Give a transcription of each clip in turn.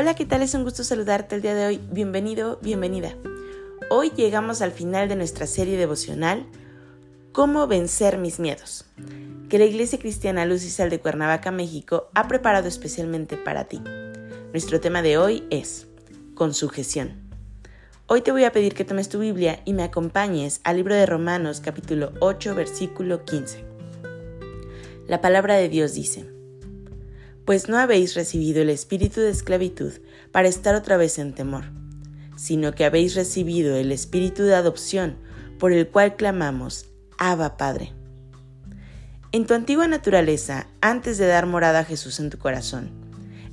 Hola, ¿qué tal? Es un gusto saludarte el día de hoy. Bienvenido, bienvenida. Hoy llegamos al final de nuestra serie devocional Cómo vencer mis miedos, que la Iglesia Cristiana Luz y Sal de Cuernavaca, México, ha preparado especialmente para ti. Nuestro tema de hoy es con sujeción. Hoy te voy a pedir que tomes tu Biblia y me acompañes al libro de Romanos capítulo 8 versículo 15. La palabra de Dios dice, pues no habéis recibido el espíritu de esclavitud para estar otra vez en temor, sino que habéis recibido el espíritu de adopción por el cual clamamos, Abba Padre. En tu antigua naturaleza, antes de dar morada a Jesús en tu corazón,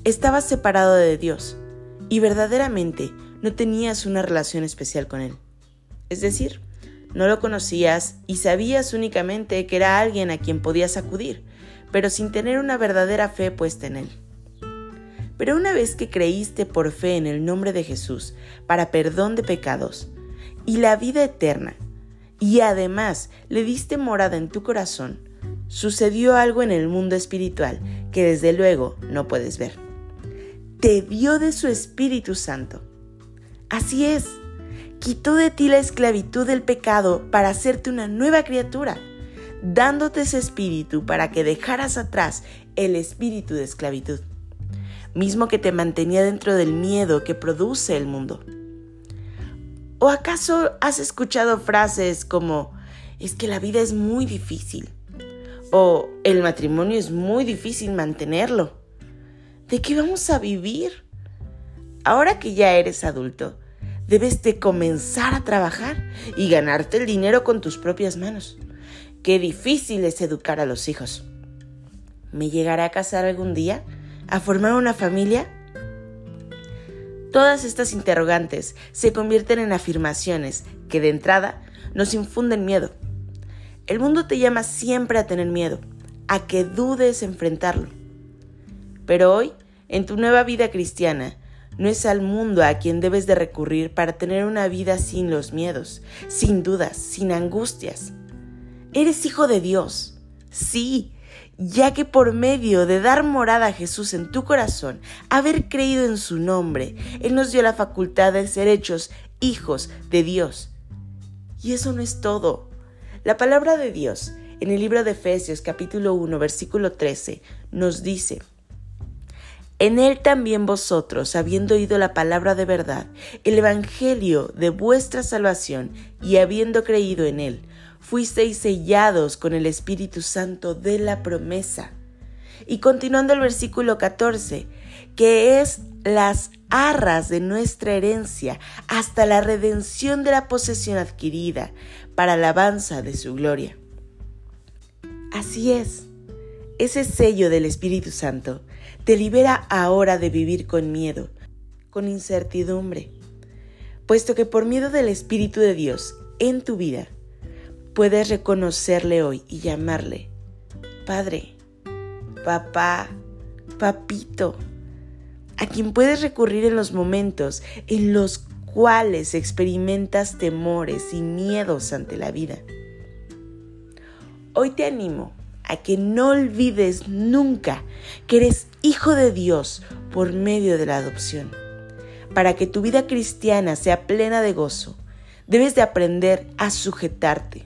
estabas separado de Dios y verdaderamente no tenías una relación especial con Él. Es decir, no lo conocías y sabías únicamente que era alguien a quien podías acudir, pero sin tener una verdadera fe puesta en Él. Pero una vez que creíste por fe en el nombre de Jesús para perdón de pecados y la vida eterna, y además le diste morada en tu corazón, sucedió algo en el mundo espiritual que desde luego no puedes ver. Te dio de su Espíritu Santo. Así es, quitó de ti la esclavitud del pecado para hacerte una nueva criatura dándote ese espíritu para que dejaras atrás el espíritu de esclavitud, mismo que te mantenía dentro del miedo que produce el mundo. ¿O acaso has escuchado frases como, es que la vida es muy difícil? ¿O el matrimonio es muy difícil mantenerlo? ¿De qué vamos a vivir? Ahora que ya eres adulto, debes de comenzar a trabajar y ganarte el dinero con tus propias manos. Qué difícil es educar a los hijos. ¿Me llegaré a casar algún día? ¿A formar una familia? Todas estas interrogantes se convierten en afirmaciones que de entrada nos infunden miedo. El mundo te llama siempre a tener miedo, a que dudes enfrentarlo. Pero hoy, en tu nueva vida cristiana, no es al mundo a quien debes de recurrir para tener una vida sin los miedos, sin dudas, sin angustias. Eres hijo de Dios. Sí, ya que por medio de dar morada a Jesús en tu corazón, haber creído en su nombre, Él nos dio la facultad de ser hechos hijos de Dios. Y eso no es todo. La palabra de Dios en el libro de Efesios capítulo 1 versículo 13 nos dice, en él también vosotros, habiendo oído la palabra de verdad, el Evangelio de vuestra salvación, y habiendo creído en él, fuisteis sellados con el Espíritu Santo de la promesa. Y continuando el versículo 14, que es las arras de nuestra herencia hasta la redención de la posesión adquirida para alabanza de su gloria. Así es, ese sello del Espíritu Santo te libera ahora de vivir con miedo, con incertidumbre, puesto que por miedo del Espíritu de Dios en tu vida, puedes reconocerle hoy y llamarle Padre, Papá, Papito, a quien puedes recurrir en los momentos en los cuales experimentas temores y miedos ante la vida. Hoy te animo a que no olvides nunca que eres hijo de Dios por medio de la adopción. Para que tu vida cristiana sea plena de gozo, debes de aprender a sujetarte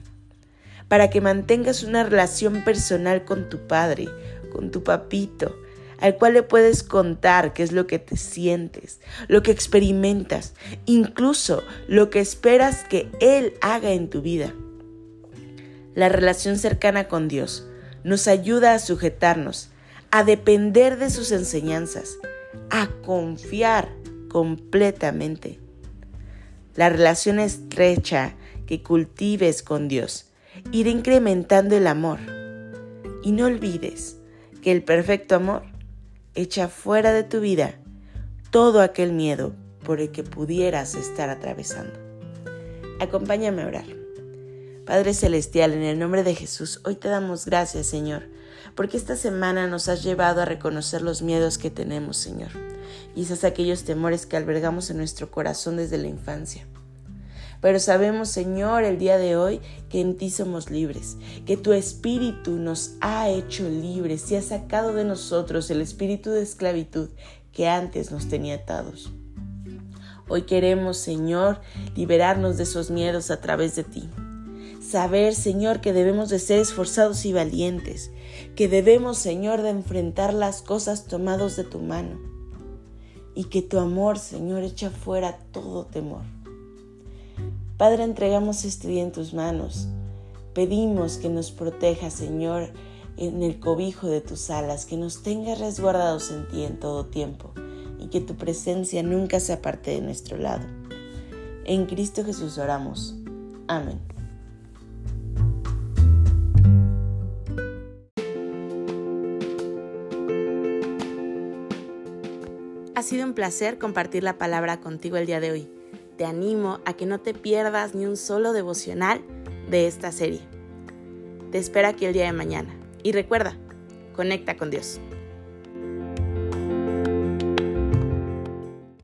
para que mantengas una relación personal con tu padre, con tu papito, al cual le puedes contar qué es lo que te sientes, lo que experimentas, incluso lo que esperas que Él haga en tu vida. La relación cercana con Dios nos ayuda a sujetarnos, a depender de sus enseñanzas, a confiar completamente. La relación estrecha que cultives con Dios ir incrementando el amor. Y no olvides que el perfecto amor echa fuera de tu vida todo aquel miedo por el que pudieras estar atravesando. Acompáñame a orar. Padre Celestial, en el nombre de Jesús, hoy te damos gracias, Señor, porque esta semana nos has llevado a reconocer los miedos que tenemos, Señor, y esos aquellos temores que albergamos en nuestro corazón desde la infancia. Pero sabemos, Señor, el día de hoy que en ti somos libres, que tu espíritu nos ha hecho libres y ha sacado de nosotros el espíritu de esclavitud que antes nos tenía atados. Hoy queremos, Señor, liberarnos de esos miedos a través de ti. Saber, Señor, que debemos de ser esforzados y valientes, que debemos, Señor, de enfrentar las cosas tomados de tu mano y que tu amor, Señor, echa fuera todo temor. Padre, entregamos este día en tus manos. Pedimos que nos proteja, Señor, en el cobijo de tus alas, que nos tengas resguardados en ti en todo tiempo y que tu presencia nunca se aparte de nuestro lado. En Cristo Jesús oramos. Amén. Ha sido un placer compartir la palabra contigo el día de hoy. Te animo a que no te pierdas ni un solo devocional de esta serie. Te espero aquí el día de mañana. Y recuerda, conecta con Dios.